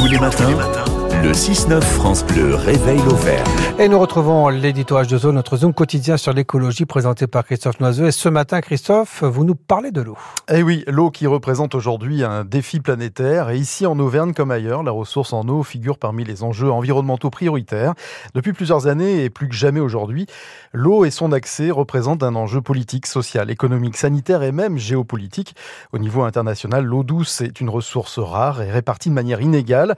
Tous les matins, le 6-9 France Bleu réveille l'Auvergne. Et nous retrouvons l'édito H2O, notre Zoom quotidien sur l'écologie présenté par Christophe Noiseux. Et ce matin, Christophe, vous nous parlez de l'eau. Eh oui, l'eau qui représente aujourd'hui un défi planétaire. Et ici, en Auvergne comme ailleurs, la ressource en eau figure parmi les enjeux environnementaux prioritaires. Depuis plusieurs années et plus que jamais aujourd'hui, l'eau et son accès représentent un enjeu politique, social, économique, sanitaire et même géopolitique. Au niveau international, l'eau douce est une ressource rare et répartie de manière inégale.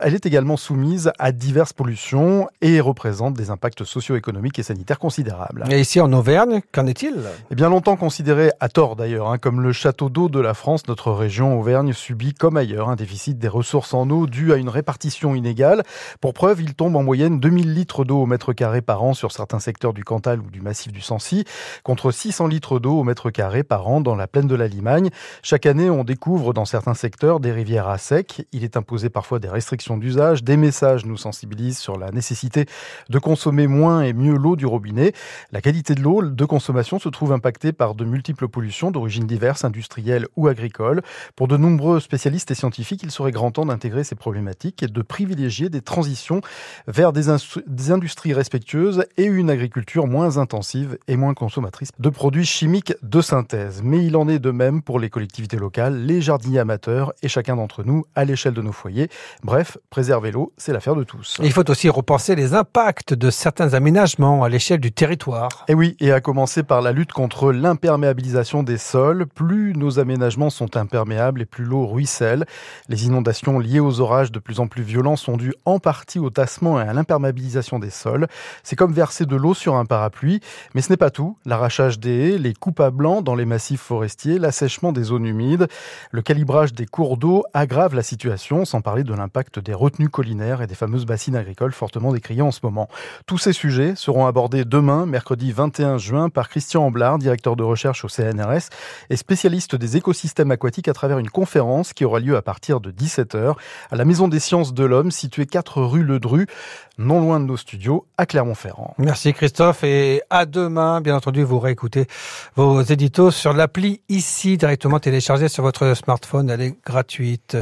Elle est également soumise à diverses pollutions et représente des impacts socio-économiques et sanitaires considérables. Et ici en Auvergne, qu'en est-il? Eh bien longtemps considéré, à tort d'ailleurs, hein, comme le château d'eau de la France, notre région Auvergne subit comme ailleurs un déficit des ressources en eau dû à une répartition inégale. Pour preuve, il tombe en moyenne 2000 litres d'eau au mètre carré par an sur certains secteurs du Cantal ou du massif du Sancy, contre 600 litres d'eau au mètre carré par an dans la plaine de la Limagne. Chaque année, on découvre dans certains secteurs des rivières à sec. Il est imposé parfois des restrictions d'usage, des messages nous sensibilisent sur la nécessité de consommer moins et mieux l'eau du robinet. La qualité de l'eau de consommation se trouve impactée par de multiples pollutions d'origine diverses, industrielles ou agricoles. Pour de nombreux spécialistes et scientifiques, il serait grand temps d'intégrer ces problématiques et de privilégier des transitions vers des, des industries respectueuses et une agriculture moins intensive et moins consommatrice de produits chimiques de synthèse. Mais il en est de même pour les collectivités locales, les jardiniers amateurs et chacun d'entre nous à l'échelle de nos foyers. Bref, préserver l'eau, c'est l'affaire de tous. Il faut aussi repenser les impacts de certains aménagements à l'échelle du territoire. Et oui, et à commencer par la lutte contre l'imperméabilisation des sols. Plus nos aménagements sont imperméables et plus l'eau ruisselle. Les inondations liées aux orages de plus en plus violents sont dues en partie au tassement et à l'imperméabilisation des sols. C'est comme verser de l'eau sur un parapluie, mais ce n'est pas tout. L'arrachage des haies, les coupes à blanc dans les massifs forestiers, l'assèchement des zones humides, le calibrage des cours d'eau aggrave la situation, sans parler de l'impact des retenues collinaires et des fameuses bassines agricoles fortement décriées en ce moment. Tous ces sujets seront abordés demain, mercredi 21 juin, par Christian Amblard, directeur de recherche au CNRS et spécialiste des écosystèmes aquatiques à travers une conférence qui aura lieu à partir de 17h à la Maison des sciences de l'homme, située 4 rue Ledru, non loin de nos studios à Clermont-Ferrand. Merci Christophe et à demain. Bien entendu, vous réécoutez vos éditos sur l'appli ici directement téléchargée sur votre smartphone. Elle est gratuite.